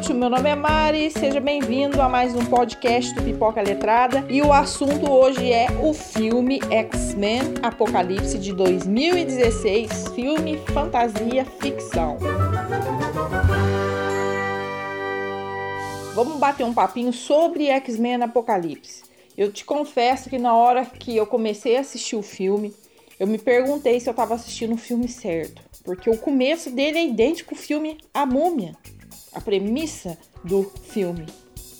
noite, meu nome é Mari, seja bem-vindo a mais um podcast do Pipoca Letrada e o assunto hoje é o filme X-Men Apocalipse de 2016, filme fantasia ficção. Vamos bater um papinho sobre X-Men Apocalipse. Eu te confesso que na hora que eu comecei a assistir o filme, eu me perguntei se eu estava assistindo o filme certo, porque o começo dele é idêntico ao filme A Múmia a premissa do filme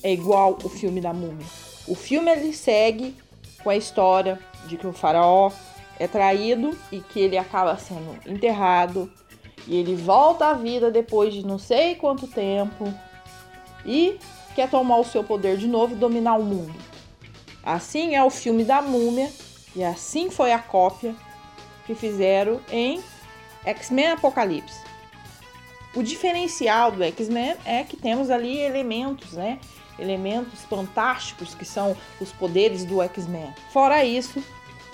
é igual o filme da múmia. O filme ele segue com a história de que o faraó é traído e que ele acaba sendo enterrado e ele volta à vida depois de não sei quanto tempo e quer tomar o seu poder de novo e dominar o mundo. Assim é o filme da múmia e assim foi a cópia que fizeram em X-Men Apocalipse. O diferencial do X-Men é que temos ali elementos, né? Elementos fantásticos que são os poderes do X-Men. Fora isso,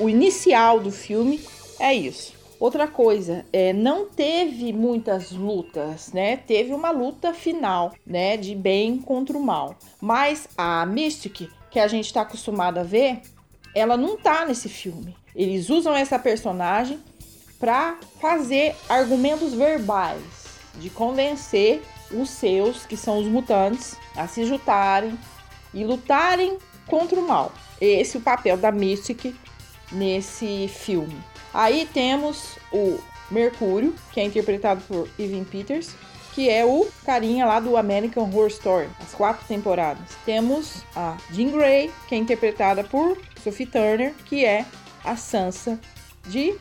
o inicial do filme é isso. Outra coisa, é, não teve muitas lutas, né? Teve uma luta final, né? De bem contra o mal. Mas a Mystic, que a gente está acostumado a ver, ela não tá nesse filme. Eles usam essa personagem para fazer argumentos verbais de convencer os seus, que são os mutantes, a se juntarem e lutarem contra o mal. Esse é o papel da Mystic nesse filme. Aí temos o Mercúrio, que é interpretado por Evan Peters, que é o carinha lá do American Horror Story, as quatro temporadas. Temos a Jean Grey, que é interpretada por Sophie Turner, que é a Sansa de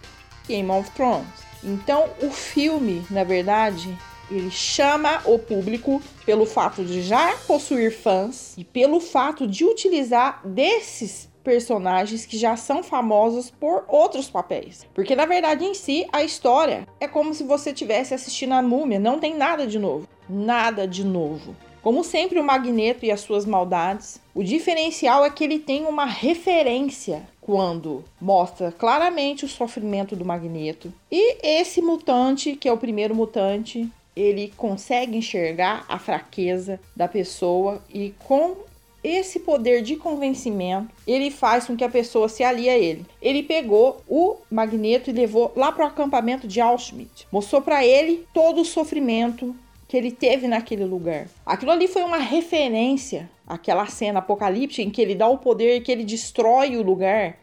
Game of Thrones. Então, o filme, na verdade, ele chama o público pelo fato de já possuir fãs e pelo fato de utilizar desses personagens que já são famosos por outros papéis. Porque na verdade em si a história é como se você tivesse assistindo a Múmia, não tem nada de novo, nada de novo. Como sempre, o Magneto e as suas maldades. O diferencial é que ele tem uma referência quando mostra claramente o sofrimento do Magneto. E esse mutante, que é o primeiro mutante, ele consegue enxergar a fraqueza da pessoa e com esse poder de convencimento, ele faz com que a pessoa se alie a ele. Ele pegou o Magneto e levou lá para o acampamento de Auschwitz. Mostrou para ele todo o sofrimento que ele teve naquele lugar. Aquilo ali foi uma referência àquela cena apocalíptica em que ele dá o poder e que ele destrói o lugar.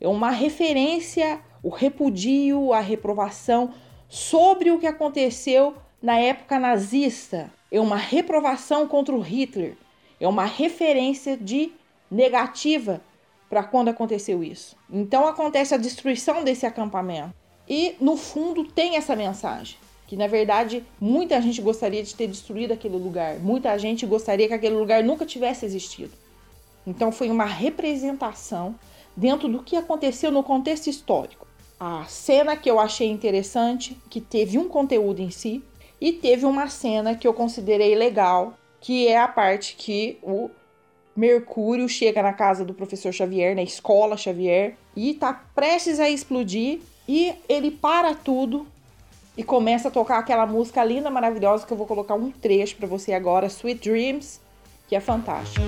É uma referência, o repudio, a reprovação sobre o que aconteceu na época nazista. É uma reprovação contra o Hitler. É uma referência de negativa para quando aconteceu isso. Então acontece a destruição desse acampamento. E no fundo tem essa mensagem que na verdade muita gente gostaria de ter destruído aquele lugar, muita gente gostaria que aquele lugar nunca tivesse existido. Então foi uma representação dentro do que aconteceu no contexto histórico. A cena que eu achei interessante, que teve um conteúdo em si, e teve uma cena que eu considerei legal, que é a parte que o Mercúrio chega na casa do professor Xavier, na escola Xavier, e tá prestes a explodir, e ele para tudo e começa a tocar aquela música linda, maravilhosa que eu vou colocar um trecho para você agora, Sweet Dreams, que é fantástico.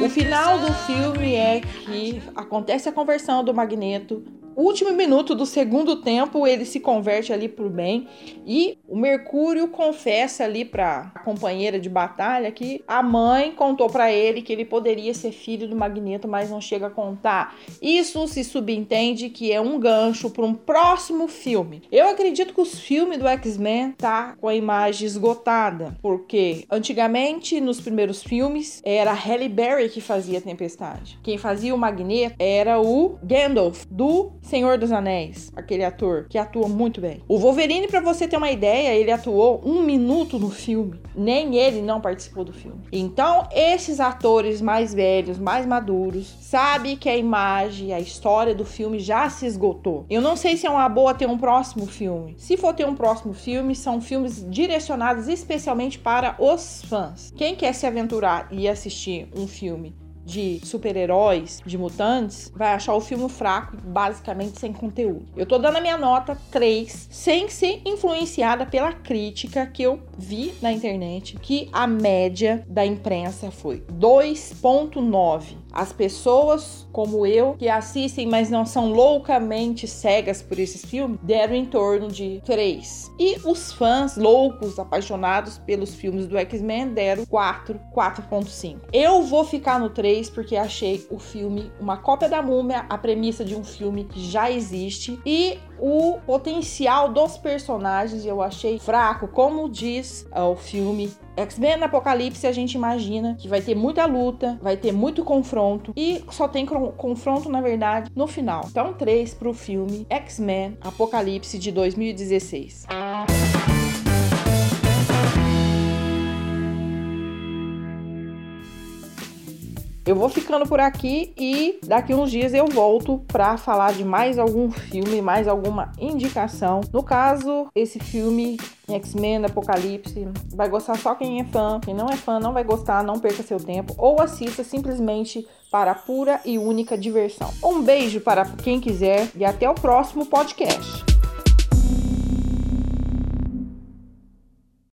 O final do filme é que acontece a conversão do Magneto último minuto do segundo tempo, ele se converte ali pro bem e o Mercúrio confessa ali para a companheira de batalha que a mãe contou para ele que ele poderia ser filho do Magneto, mas não chega a contar. Isso se subentende que é um gancho para um próximo filme. Eu acredito que os filmes do X-Men tá com a imagem esgotada, porque antigamente nos primeiros filmes era Halle Berry que fazia a Tempestade. Quem fazia o Magneto era o Gandalf do Senhor dos Anéis, aquele ator que atua muito bem. O Wolverine, para você ter uma ideia, ele atuou um minuto no filme. Nem ele não participou do filme. Então, esses atores mais velhos, mais maduros, sabe que a imagem, a história do filme já se esgotou. Eu não sei se é uma boa ter um próximo filme. Se for ter um próximo filme, são filmes direcionados especialmente para os fãs. Quem quer se aventurar e assistir um filme de super-heróis, de mutantes, vai achar o filme fraco, basicamente sem conteúdo. Eu tô dando a minha nota 3, sem ser influenciada pela crítica que eu vi na internet, que a média da imprensa foi 2.9. As pessoas como eu, que assistem, mas não são loucamente cegas por esses filmes, deram em torno de 3. E os fãs loucos, apaixonados pelos filmes do X-Men, deram 4, 4.5. Eu vou ficar no 3 porque achei o filme uma cópia da múmia, a premissa de um filme que já existe e o potencial dos personagens eu achei fraco, como diz uh, o filme X-Men Apocalipse, a gente imagina que vai ter muita luta, vai ter muito confronto e só tem confronto, na verdade, no final. Então, 3 pro filme X-Men Apocalipse de 2016. Eu vou ficando por aqui e daqui uns dias eu volto para falar de mais algum filme, mais alguma indicação. No caso, esse filme X-Men Apocalipse, vai gostar só quem é fã. Quem não é fã não vai gostar, não perca seu tempo ou assista simplesmente para pura e única diversão. Um beijo para quem quiser e até o próximo podcast.